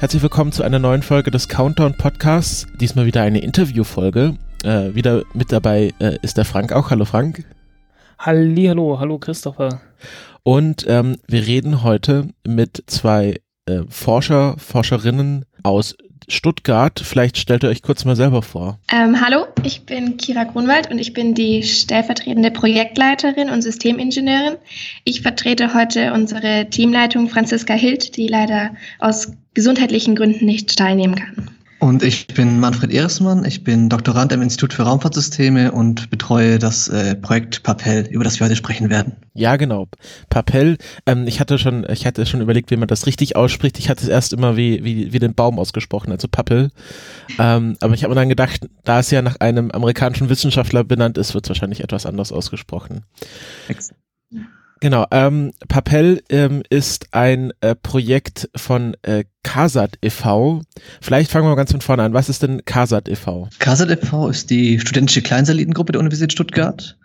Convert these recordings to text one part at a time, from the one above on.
herzlich willkommen zu einer neuen Folge des Countdown Podcasts. Diesmal wieder eine Interviewfolge. Äh, wieder mit dabei äh, ist der Frank auch. Hallo Frank. Hallo, hallo Christopher. Und ähm, wir reden heute mit zwei äh, Forscher, Forscherinnen aus Stuttgart. Vielleicht stellt ihr euch kurz mal selber vor. Ähm, hallo, ich bin Kira Grunwald und ich bin die stellvertretende Projektleiterin und Systemingenieurin. Ich vertrete heute unsere Teamleitung Franziska Hild, die leider aus gesundheitlichen Gründen nicht teilnehmen kann. Und ich bin Manfred Ehresmann, ich bin Doktorand am Institut für Raumfahrtsysteme und betreue das äh, Projekt Papel, über das wir heute sprechen werden. Ja, genau. Papel. Ähm, ich hatte schon, ich hatte schon überlegt, wie man das richtig ausspricht. Ich hatte es erst immer wie, wie, wie den Baum ausgesprochen, also Papel. Ähm, aber ich habe mir dann gedacht, da es ja nach einem amerikanischen Wissenschaftler benannt ist, wird es wahrscheinlich etwas anders ausgesprochen. Exakt. Genau, ähm, Papel ähm, ist ein äh, Projekt von äh, CASAT e.V. Vielleicht fangen wir mal ganz von vorne an. Was ist denn CASAT e.V.? CASAT e.V. ist die studentische Kleinsatellitengruppe der Universität Stuttgart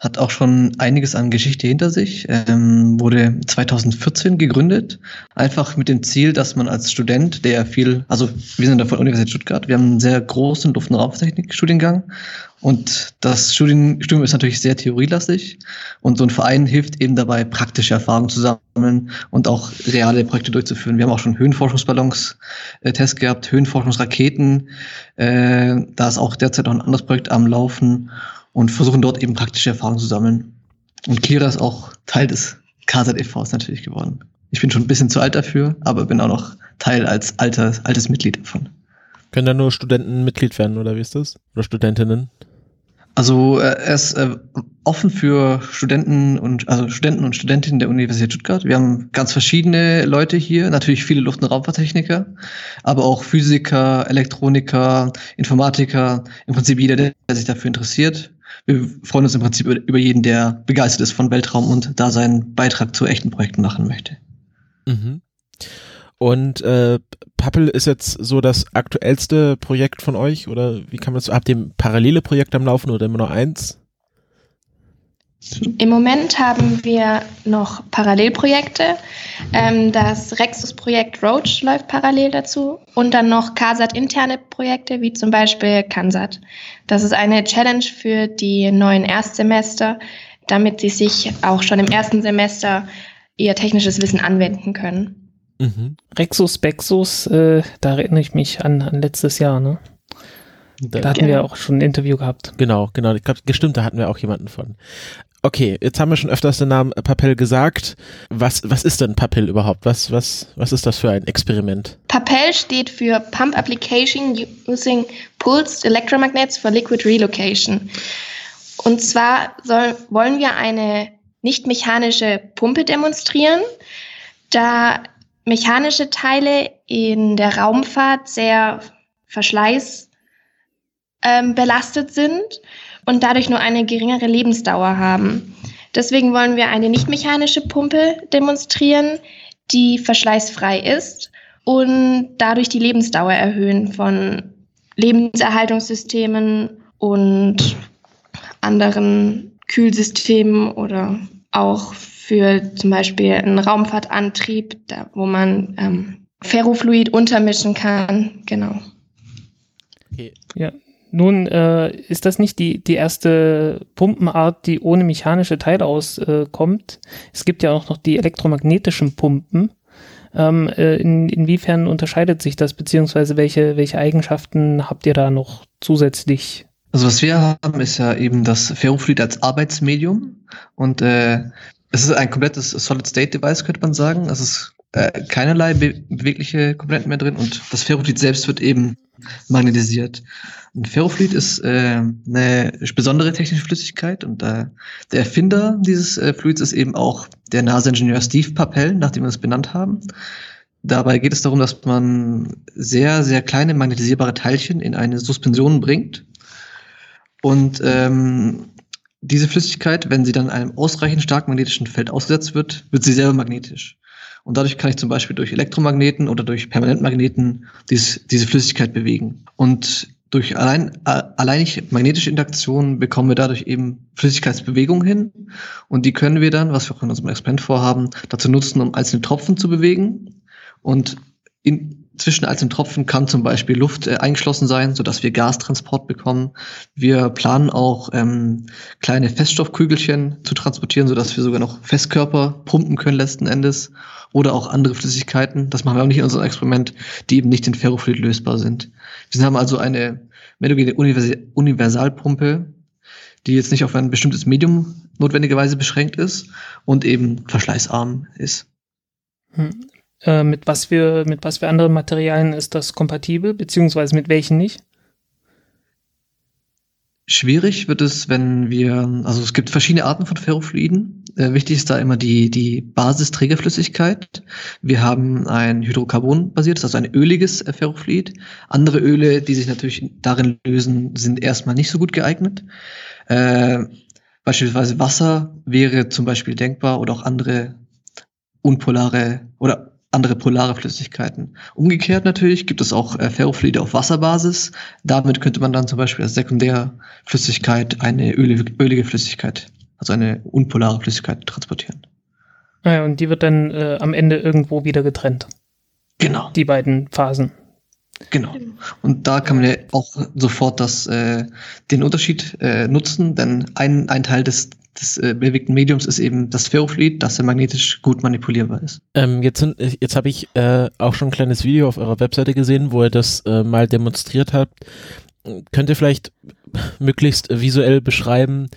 hat auch schon einiges an Geschichte hinter sich, ähm, wurde 2014 gegründet, einfach mit dem Ziel, dass man als Student, der viel, also wir sind da von der Universität Stuttgart, wir haben einen sehr großen Luft- und Raumtechnik-Studiengang und das Studium ist natürlich sehr theorielastig und so ein Verein hilft eben dabei, praktische Erfahrungen zu sammeln und auch reale Projekte durchzuführen. Wir haben auch schon Höhenforschungsballons-Tests äh, gehabt, Höhenforschungsraketen, äh, da ist auch derzeit noch ein anderes Projekt am Laufen und versuchen dort eben praktische Erfahrungen zu sammeln. Und Kira ist auch Teil des KZ e.V.s natürlich geworden. Ich bin schon ein bisschen zu alt dafür, aber bin auch noch Teil als alter, altes Mitglied davon. Können da nur Studenten Mitglied werden, oder wie ist das? Oder Studentinnen? Also äh, er ist äh, offen für Studenten und also Studenten und Studentinnen der Universität Stuttgart. Wir haben ganz verschiedene Leute hier, natürlich viele Luft- und Raumfahrttechniker, aber auch Physiker, Elektroniker, Informatiker, im Prinzip jeder, der sich dafür interessiert wir freuen uns im Prinzip über, jeden, der begeistert ist von Weltraum und da seinen Beitrag zu echten Projekten machen möchte. Mhm. Und äh, Pappel ist jetzt so das aktuellste Projekt von euch oder wie kann man das? Habt ihr parallele Projekte am Laufen oder immer nur eins? Im Moment haben wir noch Parallelprojekte. Ähm, das Rexus-Projekt Roach läuft parallel dazu und dann noch CASAT-interne Projekte, wie zum Beispiel CANSAT. Das ist eine Challenge für die neuen Erstsemester, damit sie sich auch schon im ersten Semester ihr technisches Wissen anwenden können. Mhm. Rexus, Bexus, äh, da erinnere ich mich an, an letztes Jahr, ne? Da, da hatten wir auch schon ein Interview gehabt. Genau, genau. Ich glaube, gestimmt, da hatten wir auch jemanden von. Okay, jetzt haben wir schon öfters den Namen Papel gesagt. Was, was ist denn Papel überhaupt? Was, was, was ist das für ein Experiment? Papel steht für Pump Application Using Pulsed Electromagnets for Liquid Relocation. Und zwar soll, wollen wir eine nicht mechanische Pumpe demonstrieren, da mechanische Teile in der Raumfahrt sehr verschleißbelastet ähm, sind und dadurch nur eine geringere Lebensdauer haben. Deswegen wollen wir eine nicht mechanische Pumpe demonstrieren, die verschleißfrei ist und dadurch die Lebensdauer erhöhen von Lebenserhaltungssystemen und anderen Kühlsystemen oder auch für zum Beispiel einen Raumfahrtantrieb, da, wo man ähm, Ferrofluid untermischen kann. Genau. Okay. Ja, nun äh, ist das nicht die, die erste Pumpenart, die ohne mechanische Teile auskommt. Äh, es gibt ja auch noch die elektromagnetischen Pumpen. Ähm, äh, in, inwiefern unterscheidet sich das, beziehungsweise welche, welche Eigenschaften habt ihr da noch zusätzlich? Also was wir haben, ist ja eben das Ferrofluid als Arbeitsmedium und äh, es ist ein komplettes Solid-State-Device, könnte man sagen. Es ist äh, keinerlei be bewegliche Komponenten mehr drin und das Ferrofluid selbst wird eben magnetisiert. Ein Ferrofluid ist äh, eine besondere technische Flüssigkeit und äh, der Erfinder dieses äh, Fluids ist eben auch der NASA-Ingenieur Steve Papel, nachdem wir es benannt haben. Dabei geht es darum, dass man sehr, sehr kleine magnetisierbare Teilchen in eine Suspension bringt. Und ähm, diese Flüssigkeit, wenn sie dann einem ausreichend starken magnetischen Feld ausgesetzt wird, wird sie selber magnetisch. Und dadurch kann ich zum Beispiel durch Elektromagneten oder durch Permanentmagneten dies, diese Flüssigkeit bewegen. Und durch allein, alleinig magnetische Interaktion bekommen wir dadurch eben Flüssigkeitsbewegung hin. Und die können wir dann, was wir auch in unserem Experiment vorhaben, dazu nutzen, um einzelne Tropfen zu bewegen. Und in, zwischen einzelnen Tropfen kann zum Beispiel Luft äh, eingeschlossen sein, sodass wir Gastransport bekommen. Wir planen auch ähm, kleine Feststoffkügelchen zu transportieren, sodass wir sogar noch Festkörper pumpen können letzten Endes oder auch andere Flüssigkeiten. Das machen wir auch nicht in unserem Experiment, die eben nicht in Ferrofluid lösbar sind. Wir haben also eine metogene Universalpumpe, die jetzt nicht auf ein bestimmtes Medium notwendigerweise beschränkt ist und eben verschleißarm ist. Hm. Äh, mit was für mit was für anderen Materialien ist das kompatibel, beziehungsweise mit welchen nicht? Schwierig wird es, wenn wir, also es gibt verschiedene Arten von Ferrofluiden. Äh, wichtig ist da immer die, die Basisträgerflüssigkeit. Wir haben ein Hydrocarbon-basiertes, also ein öliges äh, Ferrofluid. Andere Öle, die sich natürlich darin lösen, sind erstmal nicht so gut geeignet. Äh, beispielsweise Wasser wäre zum Beispiel denkbar oder auch andere unpolare oder andere polare Flüssigkeiten. Umgekehrt natürlich gibt es auch äh, Ferrofluide auf Wasserbasis. Damit könnte man dann zum Beispiel als Sekundärflüssigkeit eine ölige, ölige Flüssigkeit, also eine unpolare Flüssigkeit transportieren. Naja, ah und die wird dann äh, am Ende irgendwo wieder getrennt. Genau. Die beiden Phasen. Genau. Und da kann man ja auch sofort das, äh, den Unterschied äh, nutzen, denn ein, ein Teil des des äh, bewegten Mediums ist eben das Ferrofluid, das ja magnetisch gut manipulierbar ist. Ähm, jetzt jetzt habe ich äh, auch schon ein kleines Video auf eurer Webseite gesehen, wo ihr das äh, mal demonstriert habt. Könnt ihr vielleicht möglichst visuell beschreiben,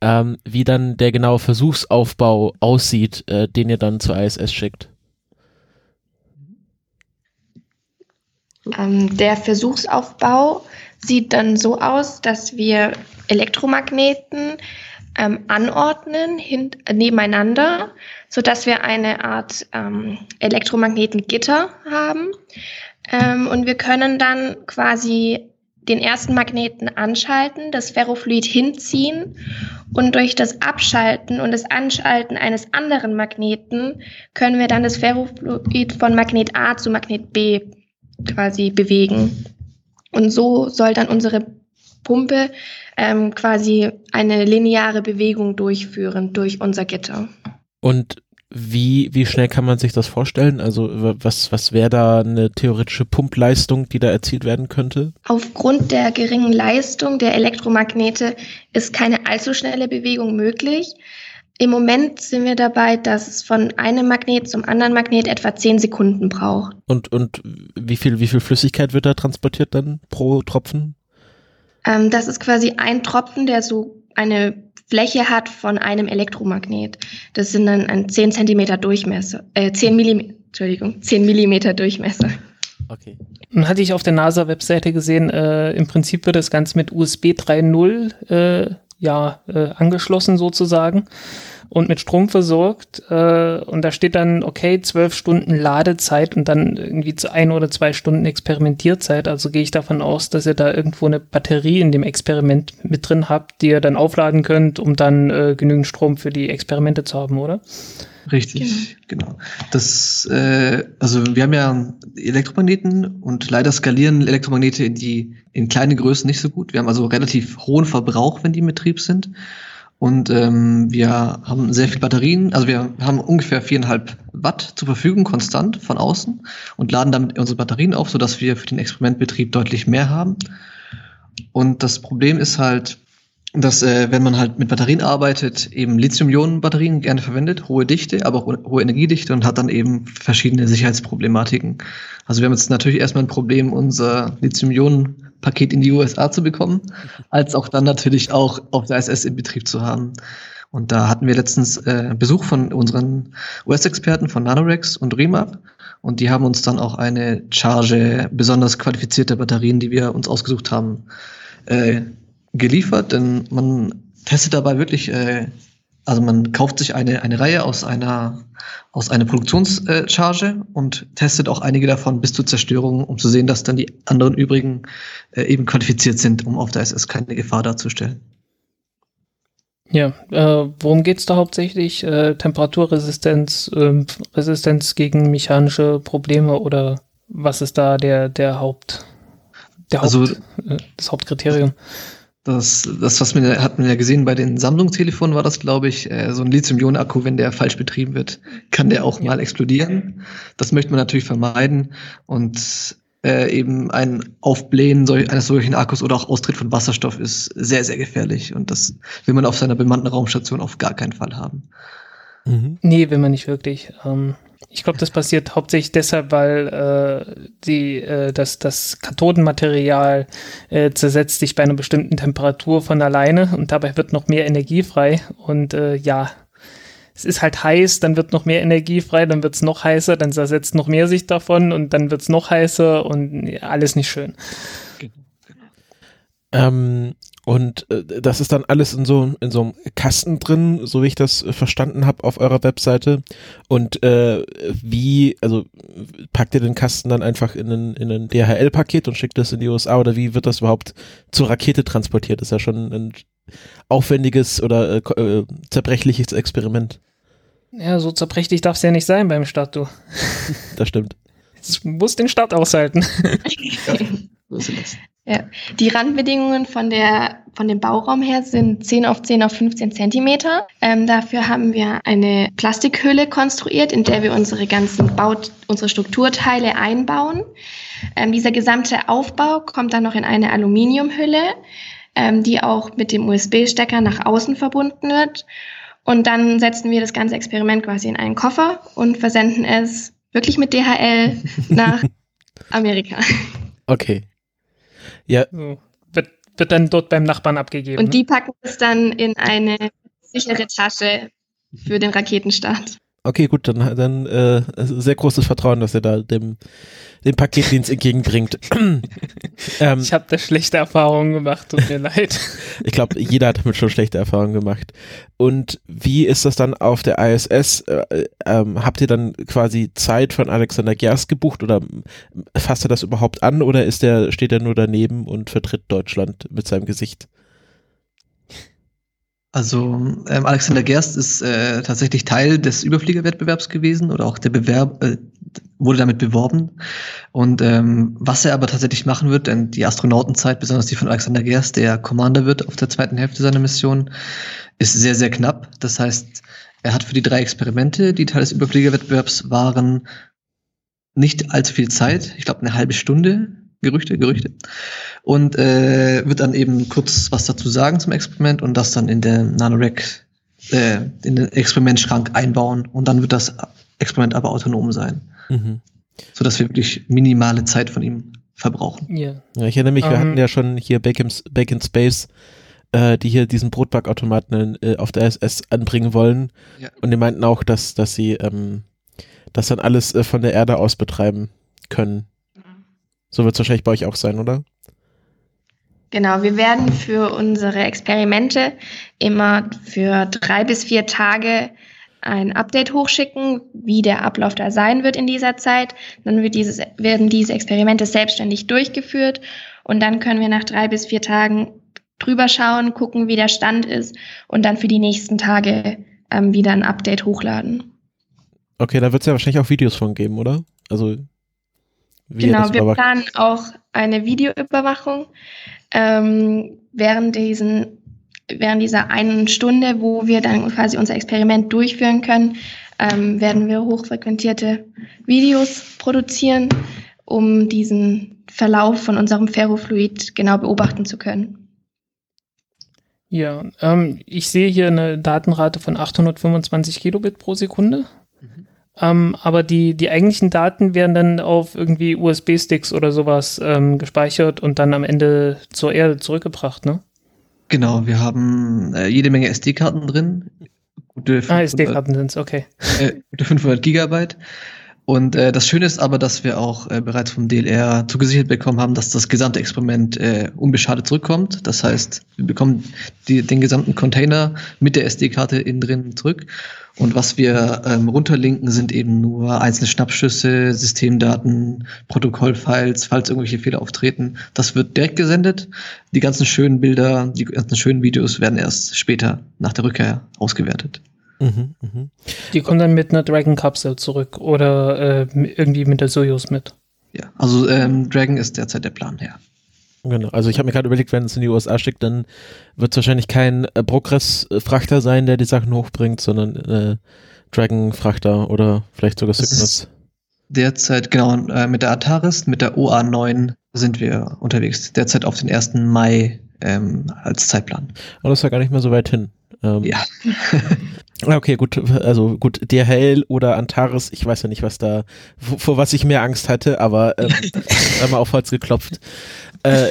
ähm, wie dann der genaue Versuchsaufbau aussieht, äh, den ihr dann zur ISS schickt? Ähm, der Versuchsaufbau sieht dann so aus, dass wir Elektromagneten ähm, anordnen hin, nebeneinander, so dass wir eine Art ähm, Elektromagnetengitter haben. Ähm, und wir können dann quasi den ersten Magneten anschalten, das Ferrofluid hinziehen und durch das Abschalten und das Anschalten eines anderen Magneten können wir dann das Ferrofluid von Magnet A zu Magnet B quasi bewegen. Und so soll dann unsere Pumpe ähm, quasi eine lineare Bewegung durchführen durch unser Gitter. Und wie, wie schnell kann man sich das vorstellen? Also was, was wäre da eine theoretische Pumpleistung, die da erzielt werden könnte? Aufgrund der geringen Leistung der Elektromagnete ist keine allzu schnelle Bewegung möglich. Im Moment sind wir dabei, dass es von einem Magnet zum anderen Magnet etwa zehn Sekunden braucht. Und, und wie viel, wie viel Flüssigkeit wird da transportiert dann pro Tropfen? Ähm, das ist quasi ein Tropfen, der so eine Fläche hat von einem Elektromagnet. Das sind dann ein 10 Zentimeter Durchmesser, äh, 10 Millimeter, Entschuldigung, 10 Millimeter Durchmesser. Okay. Nun hatte ich auf der NASA-Webseite gesehen, äh, im Prinzip wird das Ganze mit USB 3.0 äh, ja, äh, angeschlossen sozusagen und mit Strom versorgt. Äh, und da steht dann, okay, zwölf Stunden Ladezeit und dann irgendwie zu ein oder zwei Stunden Experimentierzeit. Also gehe ich davon aus, dass ihr da irgendwo eine Batterie in dem Experiment mit drin habt, die ihr dann aufladen könnt, um dann äh, genügend Strom für die Experimente zu haben, oder? Richtig, genau. genau. Das, äh, also wir haben ja Elektromagneten und leider skalieren Elektromagnete in die in kleine Größen nicht so gut. Wir haben also relativ hohen Verbrauch, wenn die in Betrieb sind. Und ähm, wir haben sehr viel Batterien, also wir haben ungefähr viereinhalb Watt zur Verfügung konstant von außen und laden damit unsere Batterien auf, sodass wir für den Experimentbetrieb deutlich mehr haben. Und das Problem ist halt, dass äh, wenn man halt mit Batterien arbeitet, eben Lithium-Ionen-Batterien gerne verwendet, hohe Dichte, aber auch hohe Energiedichte und hat dann eben verschiedene Sicherheitsproblematiken. Also wir haben jetzt natürlich erstmal ein Problem, unser Lithium-Ionen-Paket in die USA zu bekommen, als auch dann natürlich auch auf der ISS in Betrieb zu haben. Und da hatten wir letztens äh, Besuch von unseren US-Experten von Nanorex und Remap. Und die haben uns dann auch eine Charge besonders qualifizierter Batterien, die wir uns ausgesucht haben, äh, geliefert, denn man testet dabei wirklich äh, also man kauft sich eine, eine Reihe aus einer, aus einer Produktionscharge und testet auch einige davon bis zur Zerstörung, um zu sehen, dass dann die anderen übrigen äh, eben qualifiziert sind, um auf der SS keine Gefahr darzustellen. Ja, äh, worum geht's da hauptsächlich? Äh, Temperaturresistenz, äh, Resistenz gegen mechanische Probleme oder was ist da der, der Haupt, der also, Haupt, äh, das Hauptkriterium? Das, das, was wir hatten wir ja gesehen bei den Sammlungstelefonen, war das, glaube ich, äh, so ein Lithium-Ionen-Akku, wenn der falsch betrieben wird, kann der auch ja. mal explodieren. Das möchte man natürlich vermeiden. Und äh, eben ein Aufblähen solch, eines solchen Akkus oder auch Austritt von Wasserstoff ist sehr, sehr gefährlich. Und das will man auf seiner bemannten Raumstation auf gar keinen Fall haben. Mhm. Nee, will man nicht wirklich. Ähm, ich glaube, das passiert hauptsächlich deshalb, weil äh, die, äh, das, das Kathodenmaterial äh, zersetzt sich bei einer bestimmten Temperatur von alleine und dabei wird noch mehr Energie frei. Und äh, ja, es ist halt heiß, dann wird noch mehr Energie frei, dann wird es noch heißer, dann zersetzt noch mehr sich davon und dann wird es noch heißer und alles nicht schön. Genau, genau. Ähm, und äh, das ist dann alles in so in so einem Kasten drin, so wie ich das verstanden habe auf eurer Webseite. Und äh, wie, also packt ihr den Kasten dann einfach in ein, in ein DHL-Paket und schickt das in die USA oder wie wird das überhaupt zur Rakete transportiert? Das ist ja schon ein aufwendiges oder äh, äh zerbrechliches Experiment. Ja, so zerbrechlich darf es ja nicht sein beim Start, du. Das stimmt. Es muss den Start aushalten. ja. Die Randbedingungen von, der, von dem Bauraum her sind 10 auf 10 auf 15 Zentimeter. Ähm, dafür haben wir eine Plastikhülle konstruiert, in der wir unsere ganzen Baut, unsere Strukturteile einbauen. Ähm, dieser gesamte Aufbau kommt dann noch in eine Aluminiumhülle, ähm, die auch mit dem USB-Stecker nach außen verbunden wird. Und dann setzen wir das ganze Experiment quasi in einen Koffer und versenden es wirklich mit DHL nach Amerika. Okay. Ja. So. Wird, wird dann dort beim Nachbarn abgegeben. Und die packen es dann in eine sichere Tasche für den Raketenstart. Okay, gut, dann, dann äh, sehr großes Vertrauen, dass er da dem den Paketdienst entgegenbringt. ähm, ich habe da schlechte Erfahrungen gemacht, tut mir leid. Ich glaube, jeder hat damit schon schlechte Erfahrungen gemacht. Und wie ist das dann auf der ISS? Äh, ähm, habt ihr dann quasi Zeit von Alexander Gerst gebucht oder fasst er das überhaupt an oder ist der, steht er nur daneben und vertritt Deutschland mit seinem Gesicht? Also ähm, Alexander Gerst ist äh, tatsächlich Teil des Überfliegerwettbewerbs gewesen oder auch der Bewerb äh, wurde damit beworben. Und ähm, was er aber tatsächlich machen wird, denn die Astronautenzeit, besonders die von Alexander Gerst, der Commander wird auf der zweiten Hälfte seiner Mission, ist sehr, sehr knapp. Das heißt, er hat für die drei Experimente, die Teil des Überfliegerwettbewerbs waren, nicht allzu viel Zeit. Ich glaube, eine halbe Stunde Gerüchte, Gerüchte. Und äh, wird dann eben kurz was dazu sagen zum Experiment und das dann in der Nanorec, äh, in den Experimentschrank einbauen und dann wird das Experiment aber autonom sein. Mhm. So dass wir wirklich minimale Zeit von ihm verbrauchen. Ja. ja ich erinnere mich, um, wir ähm. hatten ja schon hier Back in, Back in Space, äh, die hier diesen Brotbackautomaten äh, auf der SS anbringen wollen. Ja. Und die meinten auch, dass, dass sie ähm, das dann alles äh, von der Erde aus betreiben können. So wird es wahrscheinlich bei euch auch sein, oder? Genau, wir werden für unsere Experimente immer für drei bis vier Tage ein Update hochschicken, wie der Ablauf da sein wird in dieser Zeit. Dann wird dieses, werden diese Experimente selbstständig durchgeführt und dann können wir nach drei bis vier Tagen drüber schauen, gucken, wie der Stand ist und dann für die nächsten Tage ähm, wieder ein Update hochladen. Okay, da wird es ja wahrscheinlich auch Videos von geben, oder? Also genau, wir planen auch eine Videoüberwachung ähm, während diesen während dieser einen Stunde, wo wir dann quasi unser Experiment durchführen können, ähm, werden wir hochfrequentierte Videos produzieren, um diesen Verlauf von unserem Ferrofluid genau beobachten zu können. Ja, ähm, ich sehe hier eine Datenrate von 825 Kilobit pro Sekunde. Ähm, aber die, die eigentlichen Daten werden dann auf irgendwie USB-Sticks oder sowas ähm, gespeichert und dann am Ende zur Erde zurückgebracht, ne? Genau, wir haben äh, jede Menge SD-Karten drin. Gute 500, ah, SD-Karten sind es, okay. Äh, gute 500 Gigabyte. Und äh, das Schöne ist aber, dass wir auch äh, bereits vom DLR zugesichert bekommen haben, dass das gesamte Experiment äh, unbeschadet zurückkommt. Das heißt, wir bekommen die, den gesamten Container mit der SD-Karte innen drin zurück. Und was wir ähm, runterlinken, sind eben nur einzelne Schnappschüsse, Systemdaten, Protokollfiles, falls irgendwelche Fehler auftreten. Das wird direkt gesendet. Die ganzen schönen Bilder, die ganzen schönen Videos werden erst später nach der Rückkehr ausgewertet. Mhm, mh. Die kommen dann mit einer Dragon-Kapsel zurück oder äh, irgendwie mit der Soyuz mit. Ja, also ähm, Dragon ist derzeit der Plan, ja. Genau, also ich habe mir gerade überlegt, wenn es in die USA schickt, dann wird es wahrscheinlich kein äh, Progress-Frachter sein, der die Sachen hochbringt, sondern äh, Dragon-Frachter oder vielleicht sogar Cygnus. Derzeit, genau, äh, mit der Ataris, mit der OA9 sind wir unterwegs. Derzeit auf den 1. Mai ähm, als Zeitplan. Aber das war gar nicht mehr so weit hin. Ähm, ja. Okay, gut, also gut, DHL oder Antares, ich weiß ja nicht, was da, vor was ich mehr Angst hatte, aber ähm, einmal auf Holz geklopft. Äh,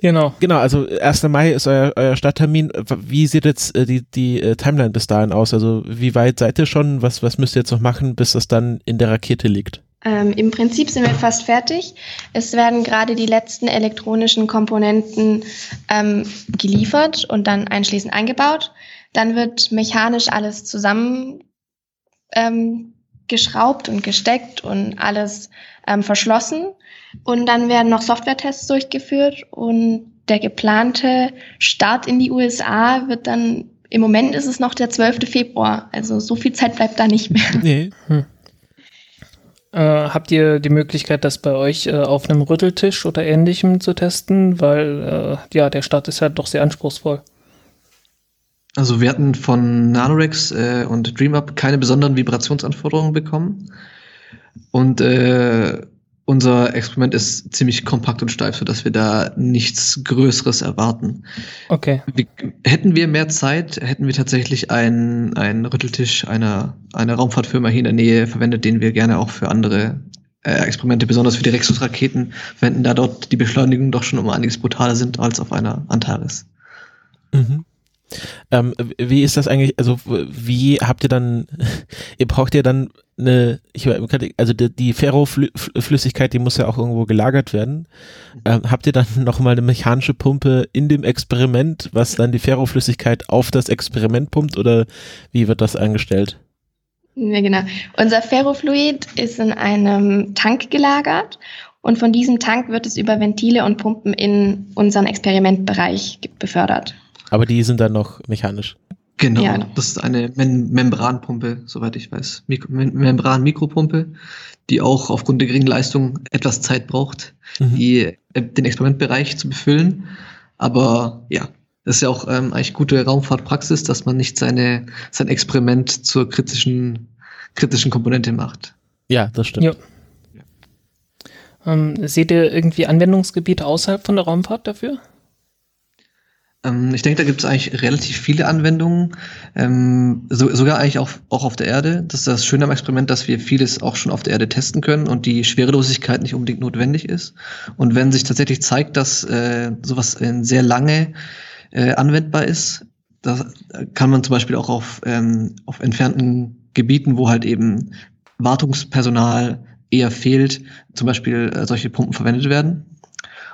genau. Genau, also 1. Mai ist euer, euer Starttermin. Wie sieht jetzt äh, die, die äh, Timeline bis dahin aus? Also wie weit seid ihr schon? Was, was müsst ihr jetzt noch machen, bis das dann in der Rakete liegt? Ähm, Im Prinzip sind wir fast fertig. Es werden gerade die letzten elektronischen Komponenten ähm, geliefert und dann einschließend eingebaut. Dann wird mechanisch alles zusammen ähm, und gesteckt und alles ähm, verschlossen. Und dann werden noch Software-Tests durchgeführt und der geplante Start in die USA wird dann, im Moment ist es noch der 12. Februar. Also so viel Zeit bleibt da nicht mehr. Nee. Hm. Äh, habt ihr die Möglichkeit, das bei euch äh, auf einem Rütteltisch oder ähnlichem zu testen? Weil äh, ja, der Start ist ja doch sehr anspruchsvoll. Also wir hatten von Nanorex äh, und DreamUp keine besonderen Vibrationsanforderungen bekommen. Und äh, unser Experiment ist ziemlich kompakt und steif, sodass wir da nichts Größeres erwarten. Okay. Wie, hätten wir mehr Zeit, hätten wir tatsächlich einen, einen Rütteltisch einer, einer Raumfahrtfirma hier in der Nähe verwendet, den wir gerne auch für andere äh, Experimente, besonders für die Rexus-Raketen, verwenden, da dort die Beschleunigung doch schon um einiges brutaler sind als auf einer Antares. Mhm. Ähm, wie ist das eigentlich, also wie habt ihr dann, ihr braucht ja dann eine, ich, also die, die Ferroflüssigkeit, die muss ja auch irgendwo gelagert werden. Ähm, habt ihr dann nochmal eine mechanische Pumpe in dem Experiment, was dann die Ferroflüssigkeit auf das Experiment pumpt oder wie wird das eingestellt? Ja, genau. Unser Ferrofluid ist in einem Tank gelagert und von diesem Tank wird es über Ventile und Pumpen in unseren Experimentbereich befördert. Aber die sind dann noch mechanisch. Genau, ja. das ist eine Mem Membranpumpe, soweit ich weiß. Mik Mem Membran-Mikropumpe, die auch aufgrund der geringen Leistung etwas Zeit braucht, mhm. die, äh, den Experimentbereich zu befüllen. Aber ja, das ist ja auch ähm, eigentlich gute Raumfahrtpraxis, dass man nicht seine, sein Experiment zur kritischen, kritischen Komponente macht. Ja, das stimmt. Ja. Ähm, seht ihr irgendwie Anwendungsgebiete außerhalb von der Raumfahrt dafür? Ähm, ich denke, da gibt es eigentlich relativ viele Anwendungen, ähm, so, sogar eigentlich auch, auch auf der Erde. Das ist das Schöne am Experiment, dass wir vieles auch schon auf der Erde testen können und die Schwerelosigkeit nicht unbedingt notwendig ist. Und wenn sich tatsächlich zeigt, dass äh, sowas in sehr lange äh, anwendbar ist, da kann man zum Beispiel auch auf, ähm, auf entfernten Gebieten, wo halt eben Wartungspersonal eher fehlt, zum Beispiel äh, solche Pumpen verwendet werden.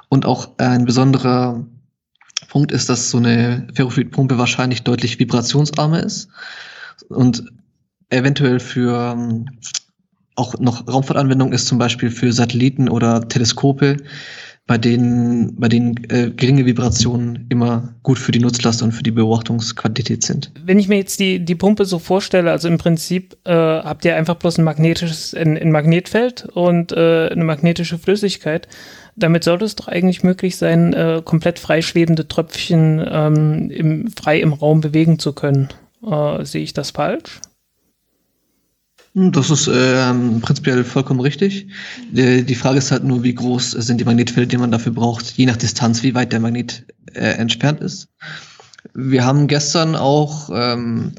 Und auch ein besonderer Punkt ist, dass so eine Ferrofluidpumpe wahrscheinlich deutlich vibrationsarmer ist und eventuell für ähm, auch noch Raumfahrtanwendung ist, zum Beispiel für Satelliten oder Teleskope, bei denen, bei denen äh, geringe Vibrationen immer gut für die Nutzlast und für die Beobachtungsqualität sind. Wenn ich mir jetzt die, die Pumpe so vorstelle, also im Prinzip äh, habt ihr einfach bloß ein magnetisches, ein, ein Magnetfeld und äh, eine magnetische Flüssigkeit. Damit sollte es doch eigentlich möglich sein, äh, komplett freischwebende Tröpfchen ähm, im, frei im Raum bewegen zu können. Äh, sehe ich das falsch? Hm, das ist äh, prinzipiell vollkommen richtig. Die, Frage ist halt nur, wie groß sind die Magnetfelder, die man dafür braucht, je nach Distanz, wie weit der Magnet äh, entfernt ist. Wir haben gestern auch ähm,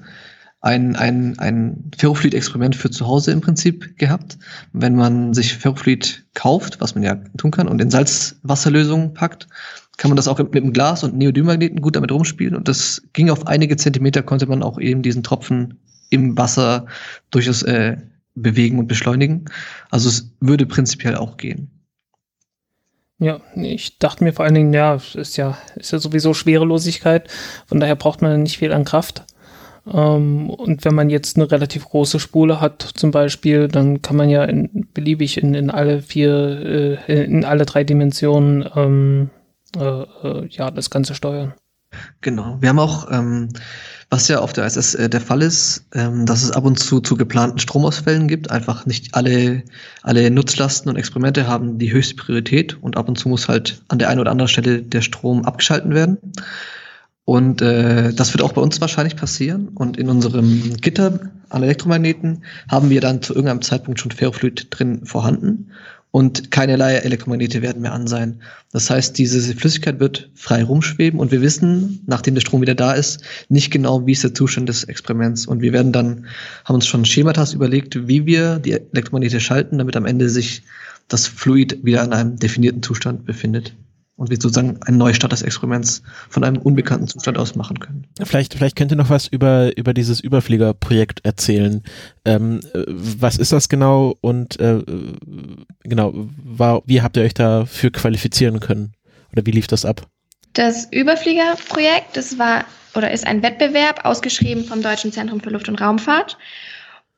ein, ein, ein Ferrofluid-Experiment für zu Hause im Prinzip gehabt. Wenn man sich Ferrofluid kauft, was man ja tun kann, und in Salzwasserlösung packt, kann man das auch mit einem Glas und Neodynmagneten gut damit rumspielen. Und das ging auf einige Zentimeter, konnte man auch eben diesen Tropfen im Wasser durchaus äh, bewegen und beschleunigen. Also es würde prinzipiell auch gehen. Ja, ich dachte mir vor allen Dingen, ja, ist ja, ist ja sowieso Schwerelosigkeit, von daher braucht man nicht viel an Kraft. Ähm, und wenn man jetzt eine relativ große Spule hat, zum Beispiel, dann kann man ja in, beliebig in, in alle vier, äh, in alle drei Dimensionen ähm, äh, äh, ja, das Ganze steuern. Genau. Wir haben auch, ähm, was ja auf der ISS äh, der Fall ist, ähm, dass es ab und zu zu geplanten Stromausfällen gibt. Einfach nicht alle, alle Nutzlasten und Experimente haben die höchste Priorität und ab und zu muss halt an der einen oder anderen Stelle der Strom abgeschalten werden. Und äh, das wird auch bei uns wahrscheinlich passieren. Und in unserem Gitter an Elektromagneten haben wir dann zu irgendeinem Zeitpunkt schon Ferrofluid drin vorhanden und keinerlei Elektromagnete werden mehr an sein. Das heißt, diese Flüssigkeit wird frei rumschweben und wir wissen, nachdem der Strom wieder da ist, nicht genau, wie ist der Zustand des Experiments. Und wir werden dann, haben uns schon Schematas überlegt, wie wir die Elektromagnete schalten, damit am Ende sich das Fluid wieder in einem definierten Zustand befindet und wir sozusagen einen Neustart des Experiments von einem unbekannten Zustand aus machen können. Vielleicht, vielleicht könnt ihr noch was über, über dieses Überfliegerprojekt erzählen. Ähm, was ist das genau und äh, genau, war, wie habt ihr euch dafür qualifizieren können? Oder wie lief das ab? Das Überfliegerprojekt, das war oder ist ein Wettbewerb ausgeschrieben vom Deutschen Zentrum für Luft- und Raumfahrt.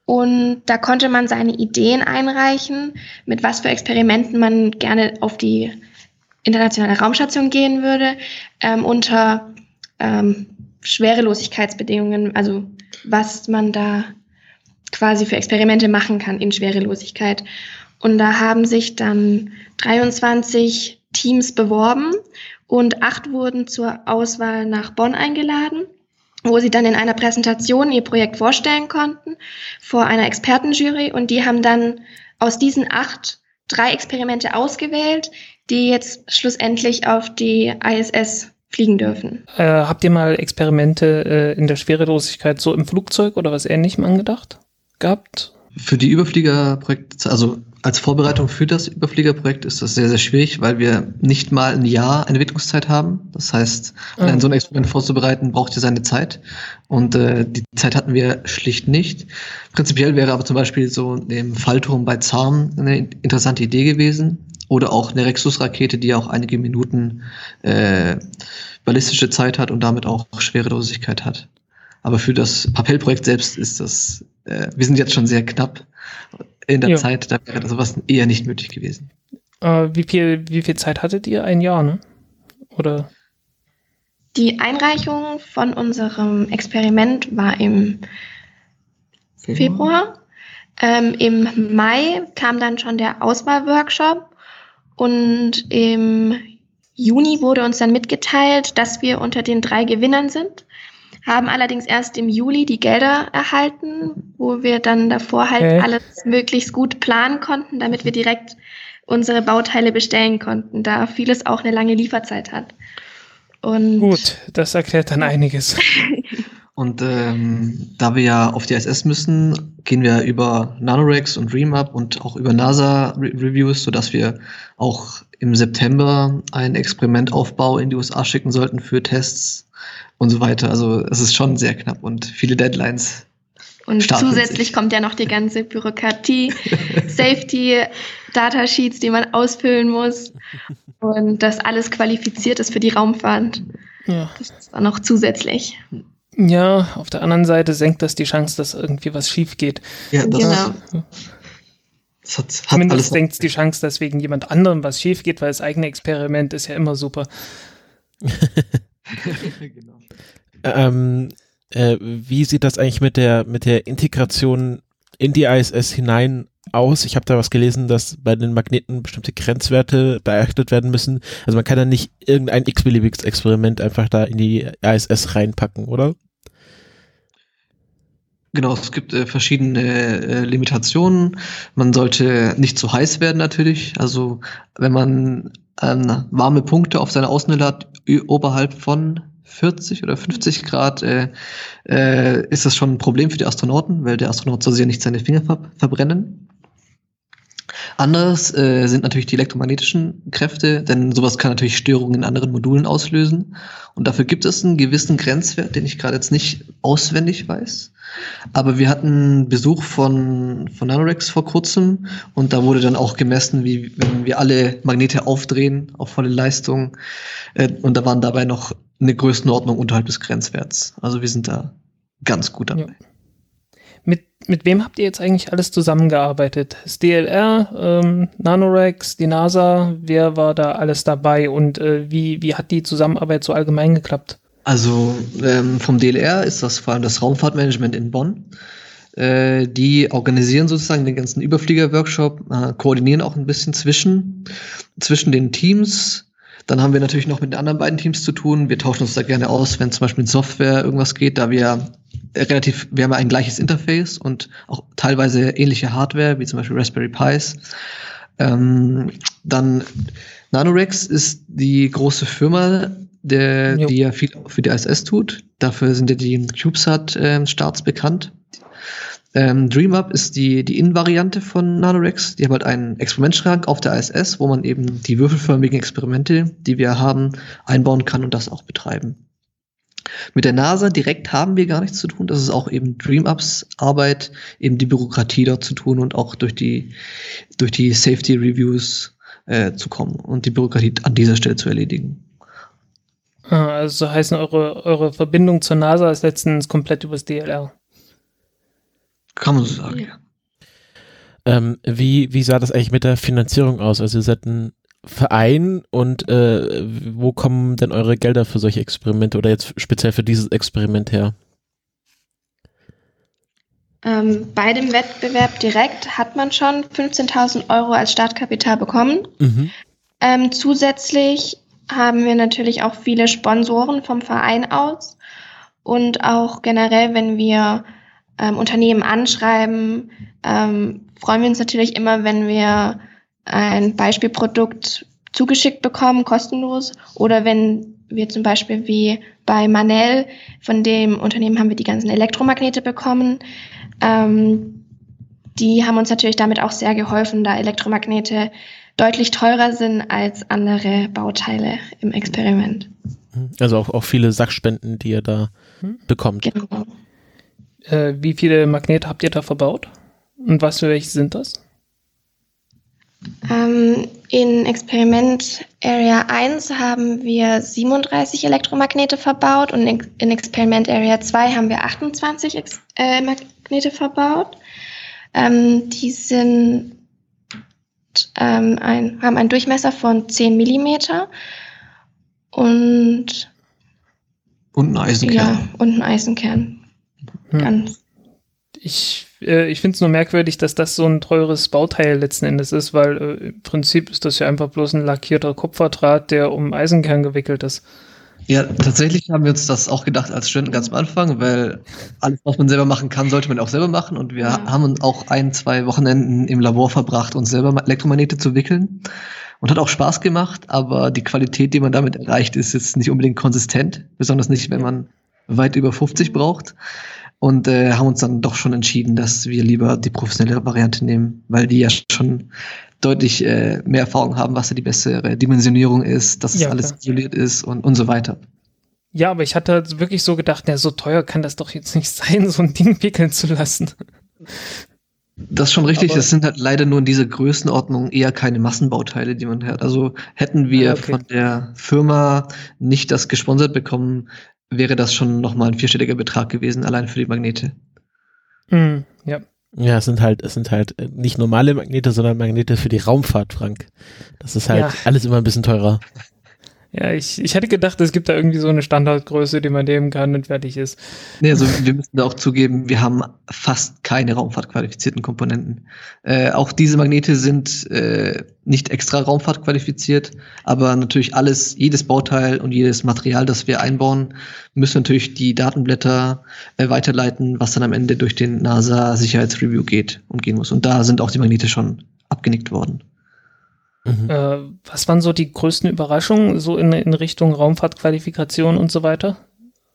Und da konnte man seine Ideen einreichen, mit was für Experimenten man gerne auf die internationale Raumstation gehen würde, ähm, unter ähm, Schwerelosigkeitsbedingungen, also was man da quasi für Experimente machen kann in Schwerelosigkeit. Und da haben sich dann 23 Teams beworben und acht wurden zur Auswahl nach Bonn eingeladen, wo sie dann in einer Präsentation ihr Projekt vorstellen konnten vor einer Expertenjury. Und die haben dann aus diesen acht drei Experimente ausgewählt, die jetzt schlussendlich auf die ISS fliegen dürfen. Äh, habt ihr mal Experimente äh, in der Schwerelosigkeit so im Flugzeug oder was ähnlichem angedacht gehabt? Für die Überfliegerprojekte, also als Vorbereitung für das Überfliegerprojekt ist das sehr, sehr schwierig, weil wir nicht mal ein Jahr Entwicklungszeit haben. Das heißt, ah. ein so ein Experiment vorzubereiten, braucht ja seine Zeit. Und äh, die Zeit hatten wir schlicht nicht. Prinzipiell wäre aber zum Beispiel so im Fallturm bei ZARM eine interessante Idee gewesen. Oder auch eine Rexus-Rakete, die auch einige Minuten äh, ballistische Zeit hat und damit auch Schwerelosigkeit hat. Aber für das Papellprojekt selbst ist das, äh, wir sind jetzt schon sehr knapp in der ja. Zeit, da wäre sowas eher nicht nötig gewesen. Äh, wie, viel, wie viel Zeit hattet ihr? Ein Jahr, ne? Oder? Die Einreichung von unserem Experiment war im Februar. Februar. Ähm, Im Mai kam dann schon der Auswahlworkshop und im Juni wurde uns dann mitgeteilt, dass wir unter den drei Gewinnern sind haben allerdings erst im Juli die Gelder erhalten, wo wir dann davor halt okay. alles möglichst gut planen konnten, damit wir direkt unsere Bauteile bestellen konnten, da vieles auch eine lange Lieferzeit hat. Und gut, das erklärt dann einiges. Und ähm, da wir ja auf die ISS müssen, gehen wir über Nanorex und Dreamup und auch über NASA-Reviews, sodass wir auch im September einen Experimentaufbau in die USA schicken sollten für Tests und so weiter. Also es ist schon sehr knapp und viele Deadlines. Und zusätzlich sich. kommt ja noch die ganze Bürokratie, Safety, Datasheets, die man ausfüllen muss und das alles qualifiziert ist für die Raumfahrt. Ja. Das ist auch noch zusätzlich. Ja, auf der anderen Seite senkt das die Chance, dass irgendwie was schief geht. Ja, das genau. Das hat, hat Zumindest senkt es die Chance, dass wegen jemand anderem was schief geht, weil das eigene Experiment ist ja immer super. genau. Ähm, äh, wie sieht das eigentlich mit der, mit der Integration in die ISS hinein aus? Ich habe da was gelesen, dass bei den Magneten bestimmte Grenzwerte beachtet werden müssen. Also man kann da nicht irgendein x-beliebiges Experiment einfach da in die ISS reinpacken, oder? Genau, es gibt äh, verschiedene äh, Limitationen. Man sollte nicht zu heiß werden natürlich. Also wenn man ähm, warme Punkte auf seiner Außenhülle hat, oberhalb von 40 oder 50 Grad, äh, äh, ist das schon ein Problem für die Astronauten, weil der Astronaut soll ja nicht seine Finger ver verbrennen. Anderes äh, sind natürlich die elektromagnetischen Kräfte, denn sowas kann natürlich Störungen in anderen Modulen auslösen. Und dafür gibt es einen gewissen Grenzwert, den ich gerade jetzt nicht auswendig weiß. Aber wir hatten Besuch von, von Nanorex vor kurzem und da wurde dann auch gemessen, wie wenn wir alle Magnete aufdrehen auf volle Leistung. Äh, und da waren dabei noch eine Größenordnung unterhalb des Grenzwerts. Also wir sind da ganz gut dabei. Ja. Mit, mit wem habt ihr jetzt eigentlich alles zusammengearbeitet? Das DLR, ähm, Nanorex, die NASA, wer war da alles dabei und äh, wie, wie hat die Zusammenarbeit so allgemein geklappt? Also ähm, vom DLR ist das vor allem das Raumfahrtmanagement in Bonn. Äh, die organisieren sozusagen den ganzen Überflieger-Workshop, äh, koordinieren auch ein bisschen zwischen, zwischen den Teams. Dann haben wir natürlich noch mit den anderen beiden Teams zu tun. Wir tauschen uns da gerne aus, wenn zum Beispiel mit Software irgendwas geht, da wir relativ, wir haben ein gleiches Interface und auch teilweise ähnliche Hardware, wie zum Beispiel Raspberry Pis. Ähm, dann Nanorex ist die große Firma, der, die ja viel für die ISS tut. Dafür sind ja die CubeSat-Starts ähm, bekannt. Ähm, DreamUp ist die, die Innenvariante von Nanorex. Die haben halt einen Experimentschrank auf der ISS, wo man eben die würfelförmigen Experimente, die wir haben, einbauen kann und das auch betreiben. Mit der NASA direkt haben wir gar nichts zu tun. Das ist auch eben DreamUps Arbeit, eben die Bürokratie dort zu tun und auch durch die, durch die Safety Reviews äh, zu kommen und die Bürokratie an dieser Stelle zu erledigen. Ah, also heißen eure, eure Verbindung zur NASA ist letztens komplett übers DLR. Kann man so sagen, ja. Ähm, wie, wie sah das eigentlich mit der Finanzierung aus? Also ihr seid ein Verein und äh, wo kommen denn eure Gelder für solche Experimente oder jetzt speziell für dieses Experiment her? Ähm, bei dem Wettbewerb direkt hat man schon 15.000 Euro als Startkapital bekommen. Mhm. Ähm, zusätzlich haben wir natürlich auch viele Sponsoren vom Verein aus und auch generell, wenn wir ähm, Unternehmen anschreiben, ähm, freuen wir uns natürlich immer, wenn wir ein Beispielprodukt zugeschickt bekommen, kostenlos, oder wenn wir zum Beispiel wie bei Manel, von dem Unternehmen haben wir die ganzen Elektromagnete bekommen. Ähm, die haben uns natürlich damit auch sehr geholfen, da Elektromagnete deutlich teurer sind als andere Bauteile im Experiment. Also auch, auch viele Sachspenden, die ihr da hm? bekommt. Genau. Äh, wie viele Magnete habt ihr da verbaut? Und was für welche sind das? Ähm, in Experiment Area 1 haben wir 37 Elektromagnete verbaut und in Experiment Area 2 haben wir 28 Ex äh, Magnete verbaut. Ähm, die sind, ähm, ein, haben einen Durchmesser von 10 Millimeter und, und einen Eisenkern. Ja, und einen Eisenkern. Hm. Ganz. Ich, äh, ich finde es nur merkwürdig, dass das so ein teures Bauteil letzten Endes ist, weil äh, im Prinzip ist das ja einfach bloß ein lackierter Kupferdraht, der um Eisenkern gewickelt ist. Ja, tatsächlich haben wir uns das auch gedacht als Studenten ganz am Anfang, weil alles, was man selber machen kann, sollte man auch selber machen. Und wir ja. haben auch ein, zwei Wochenenden im Labor verbracht, uns selber Elektromagnete zu wickeln. Und hat auch Spaß gemacht, aber die Qualität, die man damit erreicht, ist jetzt nicht unbedingt konsistent, besonders nicht, wenn man weit über 50 braucht und äh, haben uns dann doch schon entschieden, dass wir lieber die professionelle Variante nehmen, weil die ja schon deutlich äh, mehr Erfahrung haben, was da die bessere Dimensionierung ist, dass es ja, alles isoliert ist und, und so weiter. Ja, aber ich hatte halt wirklich so gedacht, ja, so teuer kann das doch jetzt nicht sein, so ein Ding wickeln zu lassen. Das ist schon richtig. Aber das sind halt leider nur in dieser Größenordnung eher keine Massenbauteile, die man hat. Also hätten wir ah, okay. von der Firma nicht das gesponsert bekommen, wäre das schon nochmal ein vierstelliger Betrag gewesen, allein für die Magnete. Mm, ja. Ja, es sind halt, es sind halt nicht normale Magnete, sondern Magnete für die Raumfahrt, Frank. Das ist halt ja. alles immer ein bisschen teurer. Ja, ich, ich hätte gedacht, es gibt da irgendwie so eine Standardgröße, die man nehmen kann und fertig ist. Nee, also wir müssen da auch zugeben, wir haben fast keine raumfahrtqualifizierten Komponenten. Äh, auch diese Magnete sind äh, nicht extra raumfahrtqualifiziert, aber natürlich alles, jedes Bauteil und jedes Material, das wir einbauen, müssen natürlich die Datenblätter äh, weiterleiten, was dann am Ende durch den NASA-Sicherheitsreview geht und gehen muss. Und da sind auch die Magnete schon abgenickt worden. Mhm. Äh, was waren so die größten Überraschungen so in, in Richtung Raumfahrtqualifikation und so weiter?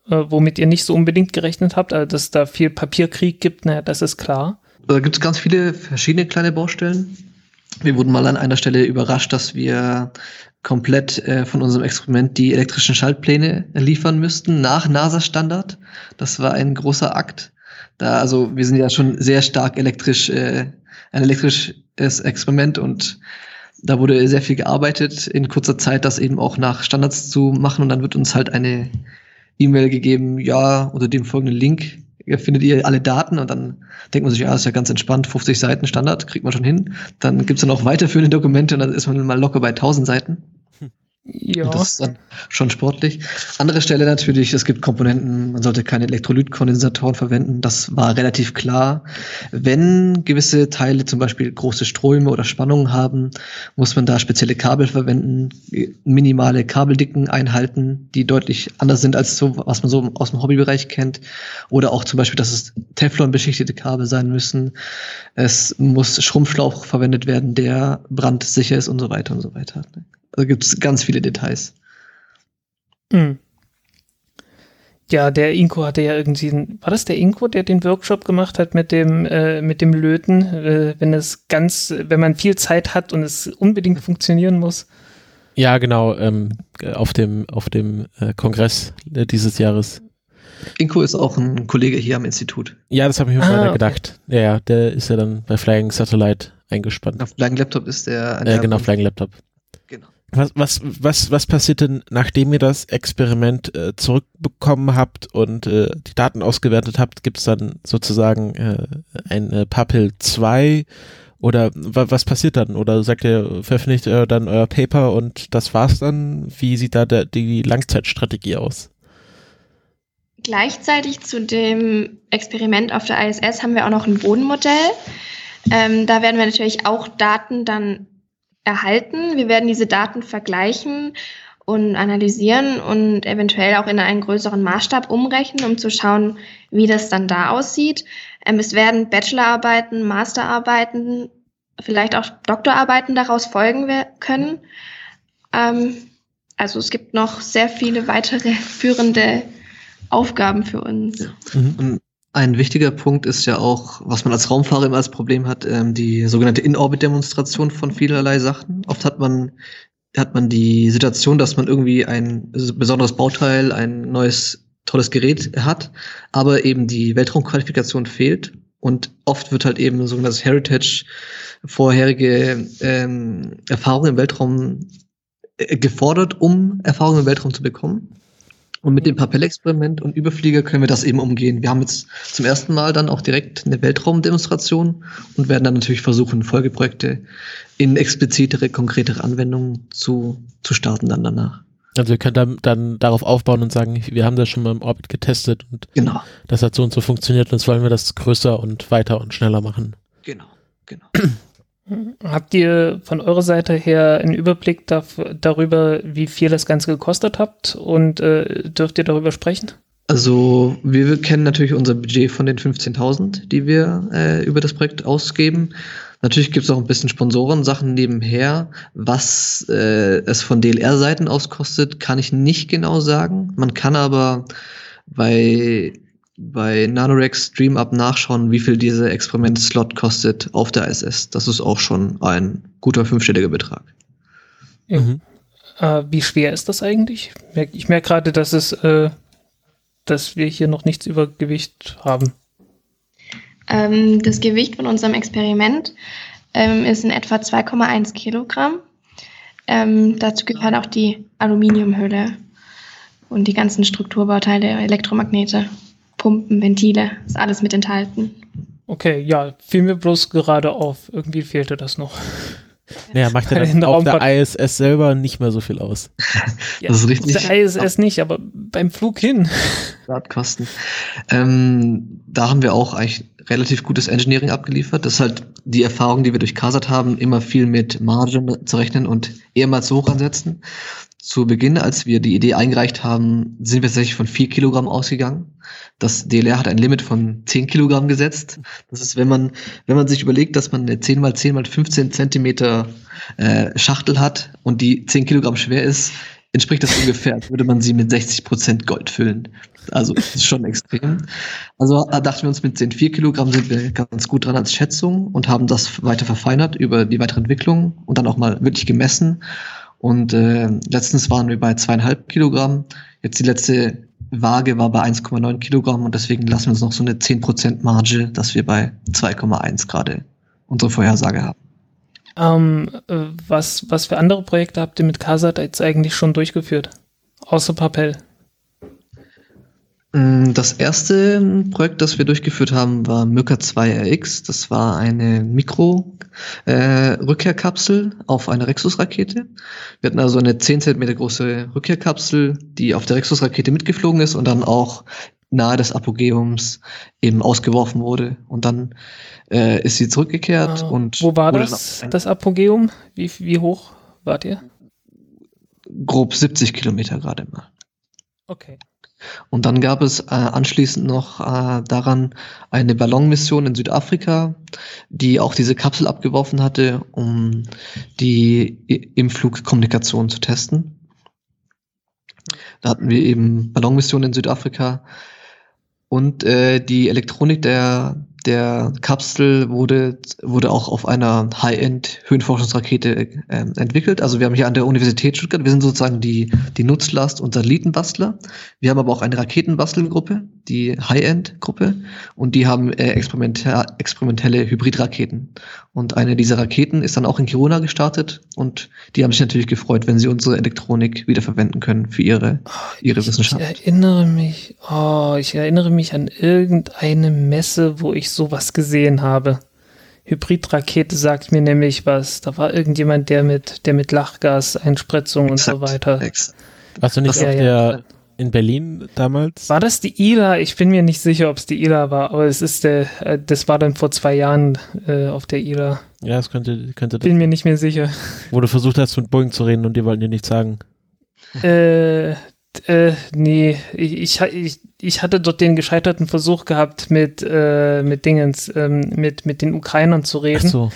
Äh, womit ihr nicht so unbedingt gerechnet habt, also dass da viel Papierkrieg gibt, naja, das ist klar. Da gibt es ganz viele verschiedene kleine Baustellen. Wir wurden mal an einer Stelle überrascht, dass wir komplett äh, von unserem Experiment die elektrischen Schaltpläne liefern müssten nach NASA-Standard. Das war ein großer Akt. Da, also wir sind ja schon sehr stark elektrisch, äh, ein elektrisches Experiment und da wurde sehr viel gearbeitet in kurzer Zeit, das eben auch nach Standards zu machen und dann wird uns halt eine E-Mail gegeben, ja, unter dem folgenden Link findet ihr alle Daten und dann denkt man sich, ja, ist ja ganz entspannt, 50 Seiten Standard, kriegt man schon hin. Dann gibt's dann auch weiterführende Dokumente und dann ist man mal locker bei 1000 Seiten. Ja. Das ist dann schon sportlich. Andere Stelle natürlich, es gibt Komponenten, man sollte keine Elektrolytkondensatoren verwenden. Das war relativ klar. Wenn gewisse Teile zum Beispiel große Ströme oder Spannungen haben, muss man da spezielle Kabel verwenden, minimale Kabeldicken einhalten, die deutlich anders sind als so, was man so aus dem Hobbybereich kennt. Oder auch zum Beispiel, dass es Teflon beschichtete Kabel sein müssen. Es muss Schrumpfschlauch verwendet werden, der brandsicher ist und so weiter und so weiter. Also gibt es ganz viele Details. Mhm. Ja, der Inko hatte ja irgendwie, war das der Inko, der den Workshop gemacht hat mit dem, äh, mit dem Löten, äh, wenn es ganz, wenn man viel Zeit hat und es unbedingt funktionieren muss? Ja, genau, ähm, auf dem, auf dem äh, Kongress äh, dieses Jahres. Inko ist auch ein Kollege hier am Institut. Ja, das habe ich mir ah, okay. gedacht. Ja, ja, der ist ja dann bei Flying Satellite eingespannt. Auf Flying Laptop ist der. Äh, genau, Flying Laptop. Was, was, was, was passiert denn, nachdem ihr das Experiment äh, zurückbekommen habt und äh, die Daten ausgewertet habt, gibt es dann sozusagen äh, ein äh, Papel 2 oder was passiert dann? Oder sagt ihr, veröffentlicht ihr dann euer Paper und das war's dann? Wie sieht da der, die Langzeitstrategie aus? Gleichzeitig zu dem Experiment auf der ISS haben wir auch noch ein Bodenmodell. Ähm, da werden wir natürlich auch Daten dann erhalten. Wir werden diese Daten vergleichen und analysieren und eventuell auch in einen größeren Maßstab umrechnen, um zu schauen, wie das dann da aussieht. Ähm, es werden Bachelorarbeiten, Masterarbeiten, vielleicht auch Doktorarbeiten daraus folgen können. Ähm, also es gibt noch sehr viele weitere führende Aufgaben für uns. Ja. Mhm. Ein wichtiger Punkt ist ja auch, was man als Raumfahrer immer als Problem hat, ähm, die sogenannte In-Orbit-Demonstration von vielerlei Sachen. Oft hat man, hat man die Situation, dass man irgendwie ein besonderes Bauteil, ein neues tolles Gerät hat, aber eben die Weltraumqualifikation fehlt. Und oft wird halt eben sogenanntes Heritage, vorherige ähm, Erfahrung im Weltraum äh, gefordert, um Erfahrung im Weltraum zu bekommen. Und mit dem Papellexperiment und Überflieger können wir das eben umgehen. Wir haben jetzt zum ersten Mal dann auch direkt eine Weltraumdemonstration und werden dann natürlich versuchen, Folgeprojekte in explizitere, konkretere Anwendungen zu, zu starten dann danach. Also ihr könnt dann, dann darauf aufbauen und sagen, wir haben das schon mal im Orbit getestet und genau. das hat so und so funktioniert und jetzt wollen wir das größer und weiter und schneller machen. Genau, genau. Habt ihr von eurer Seite her einen Überblick darüber, wie viel das Ganze gekostet habt und äh, dürft ihr darüber sprechen? Also wir kennen natürlich unser Budget von den 15.000, die wir äh, über das Projekt ausgeben. Natürlich gibt es auch ein bisschen Sponsoren-Sachen nebenher. Was äh, es von DLR-Seiten aus kostet, kann ich nicht genau sagen. Man kann aber bei bei Nanorex StreamUp nachschauen, wie viel dieser Experiment-Slot kostet auf der ISS. Das ist auch schon ein guter fünfstelliger Betrag. Mhm. Äh, wie schwer ist das eigentlich? Ich merke gerade, dass es, äh, dass wir hier noch nichts über Gewicht haben. Ähm, das Gewicht von unserem Experiment ähm, ist in etwa 2,1 Kilogramm. Ähm, dazu gehört auch die Aluminiumhülle und die ganzen Strukturbauteile der Elektromagnete. Pumpen, Ventile, ist alles mit enthalten. Okay, ja, fiel mir bloß gerade auf. Irgendwie fehlte das noch. Naja, macht ja dann auf der ISS selber nicht mehr so viel aus. Ja, das ist richtig. Auf der ISS nicht, aber beim Flug hin. Startkosten. Ähm, da haben wir auch eigentlich relativ gutes Engineering abgeliefert. Das ist halt die Erfahrung, die wir durch CASAT haben, immer viel mit Margin zu rechnen und ehemals hoch ansetzen. Zu Beginn, als wir die Idee eingereicht haben, sind wir tatsächlich von vier Kilogramm ausgegangen. Das DLR hat ein Limit von zehn Kilogramm gesetzt. Das ist, wenn man, wenn man sich überlegt, dass man eine 10 mal 10 mal 15 Zentimeter äh, Schachtel hat und die zehn Kilogramm schwer ist, entspricht das ungefähr, würde man sie mit 60 Prozent Gold füllen. Also das ist schon extrem. Also dachten wir uns, mit 10, 4 Kilogramm sind wir ganz gut dran als Schätzung und haben das weiter verfeinert über die weitere Entwicklung und dann auch mal wirklich gemessen und äh, letztens waren wir bei zweieinhalb Kilogramm. Jetzt die letzte Waage war bei 1,9 Kilogramm und deswegen lassen wir uns noch so eine 10% Marge, dass wir bei 2,1 gerade unsere Vorhersage haben. Ähm, äh, was, was für andere Projekte habt ihr mit Kasat jetzt eigentlich schon durchgeführt? Außer Papel? Mm, das erste Projekt, das wir durchgeführt haben, war Myka 2RX. Das war eine Mikro-Rückkehrkapsel äh, auf einer Rexus-Rakete. Wir hatten also eine 10 cm große Rückkehrkapsel, die auf der Rexus-Rakete mitgeflogen ist und dann auch nahe des Apogeums eben ausgeworfen wurde. Und dann äh, ist sie zurückgekehrt. Uh, und wo war das, das Apogeum? Wie, wie hoch wart ihr? Grob 70 Kilometer gerade mal. Okay. Und dann gab es äh, anschließend noch äh, daran eine Ballonmission in Südafrika, die auch diese Kapsel abgeworfen hatte, um die im Flug zu testen. Da hatten wir eben Ballonmissionen in Südafrika und äh, die Elektronik der der Kapsel wurde, wurde auch auf einer High-End-Höhenforschungsrakete äh, entwickelt. Also wir haben hier an der Universität Stuttgart, wir sind sozusagen die, die Nutzlast- und Satellitenbastler. Wir haben aber auch eine Raketenbastelgruppe, die High-End-Gruppe, und die haben äh, experimentelle Hybridraketen. Und eine dieser Raketen ist dann auch in Kiruna gestartet und die haben sich natürlich gefreut, wenn sie unsere Elektronik wiederverwenden können für ihre, ihre ich, Wissenschaft. Ich erinnere mich, oh, ich erinnere mich an irgendeine Messe, wo ich sowas gesehen habe. Hybridrakete sagt mir nämlich was. Da war irgendjemand, der mit, der mit Lachgaseinspritzung und so weiter. Exakt. Warst du nicht auf ja, der in Berlin damals? War das die ILA? Ich bin mir nicht sicher, ob es die ILA war, aber es ist der, äh, das war dann vor zwei Jahren äh, auf der ILA. Ja, es könnte, könnte Bin mir nicht mehr sicher. Wo du versucht hast, mit Boeing zu reden und die wollten dir nichts sagen. Äh, äh, nee, ich, ich, ich hatte dort den gescheiterten Versuch gehabt, mit, äh, mit Dingens, ähm, mit, mit den Ukrainern zu reden. Ach so.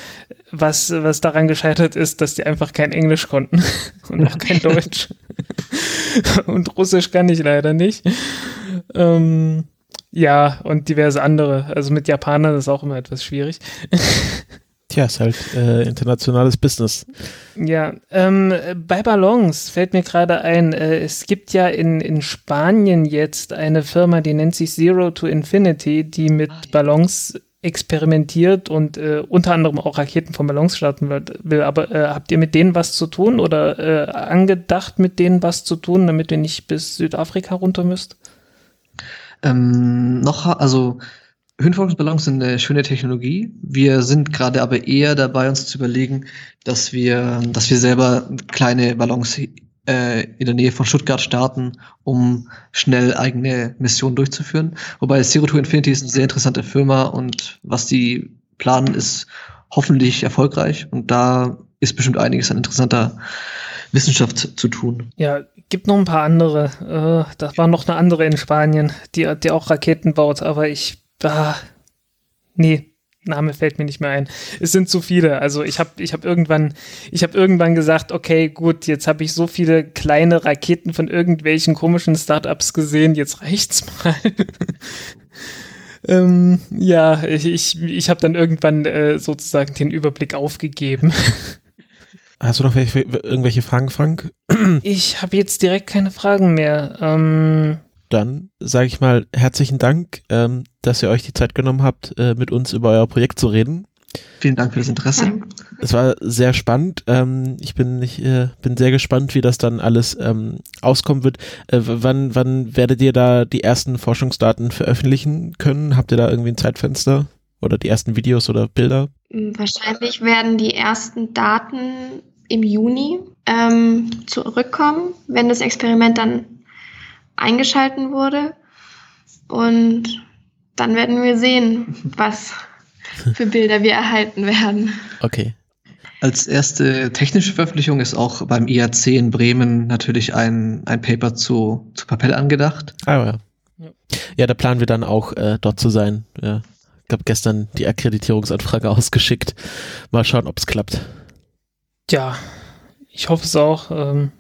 Was, was daran gescheitert ist, dass die einfach kein Englisch konnten und auch kein Deutsch. und Russisch kann ich leider nicht. Ähm, ja, und diverse andere. Also mit Japanern ist auch immer etwas schwierig. Tja, ist halt äh, internationales Business. Ja, ähm, bei Ballons fällt mir gerade ein, äh, es gibt ja in, in Spanien jetzt eine Firma, die nennt sich Zero to Infinity, die mit ah, Ballons experimentiert und äh, unter anderem auch Raketen von Ballons starten will. Aber äh, habt ihr mit denen was zu tun oder äh, angedacht, mit denen was zu tun, damit ihr nicht bis Südafrika runter müsst? Ähm, noch, also Höhenforschungsballons sind eine schöne Technologie. Wir sind gerade aber eher dabei, uns zu überlegen, dass wir, dass wir selber kleine Ballons äh, in der Nähe von Stuttgart starten, um schnell eigene Missionen durchzuführen. Wobei Zero to Infinity ist eine sehr interessante Firma und was die planen, ist hoffentlich erfolgreich. Und da ist bestimmt einiges an interessanter Wissenschaft zu tun. Ja, gibt noch ein paar andere. Äh, da war noch eine andere in Spanien, die, die auch Raketen baut, aber ich ah, nee, Name fällt mir nicht mehr ein. Es sind zu viele. Also ich habe ich hab irgendwann, ich habe irgendwann gesagt, okay, gut, jetzt habe ich so viele kleine Raketen von irgendwelchen komischen Startups gesehen, jetzt reicht's mal. ähm, ja, ich, ich, ich habe dann irgendwann äh, sozusagen den Überblick aufgegeben. Hast du noch welche, irgendwelche Fragen, Frank? ich habe jetzt direkt keine Fragen mehr. Ähm, dann sage ich mal herzlichen Dank, ähm, dass ihr euch die Zeit genommen habt, äh, mit uns über euer Projekt zu reden. Vielen Dank für das Interesse. Es war sehr spannend. Ähm, ich bin, ich, äh, bin sehr gespannt, wie das dann alles ähm, auskommen wird. Äh, wann, wann werdet ihr da die ersten Forschungsdaten veröffentlichen können? Habt ihr da irgendwie ein Zeitfenster? Oder die ersten Videos oder Bilder? Wahrscheinlich werden die ersten Daten im Juni ähm, zurückkommen, wenn das Experiment dann eingeschalten wurde. Und dann werden wir sehen, was für Bilder wir erhalten werden. Okay. Als erste technische Veröffentlichung ist auch beim IAC in Bremen natürlich ein, ein Paper zu, zu Papel angedacht. Ah ja. Ja, da planen wir dann auch äh, dort zu sein. Ja. Ich habe gestern die Akkreditierungsanfrage ausgeschickt. Mal schauen, ob es klappt. Ja, ich hoffe es auch. Ähm,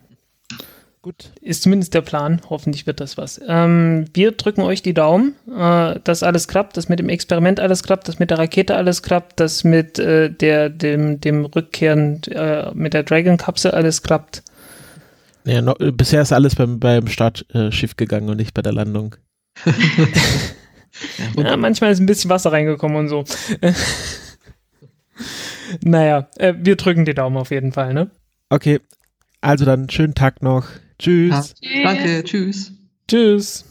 Gut. Ist zumindest der Plan. Hoffentlich wird das was. Ähm, wir drücken euch die Daumen, äh, dass alles klappt, dass mit dem Experiment alles klappt, dass mit der Rakete alles klappt, dass mit äh, der, dem, dem Rückkehren äh, mit der Dragon-Kapsel alles klappt. Ja, no, bisher ist alles beim, beim Start äh, schief gegangen und nicht bei der Landung. ja, ja, manchmal ist ein bisschen Wasser reingekommen und so. naja, äh, wir drücken die Daumen auf jeden Fall, ne? Okay, also dann schönen Tag noch. Tschüss. Ja, danke, tschüss. Tschüss.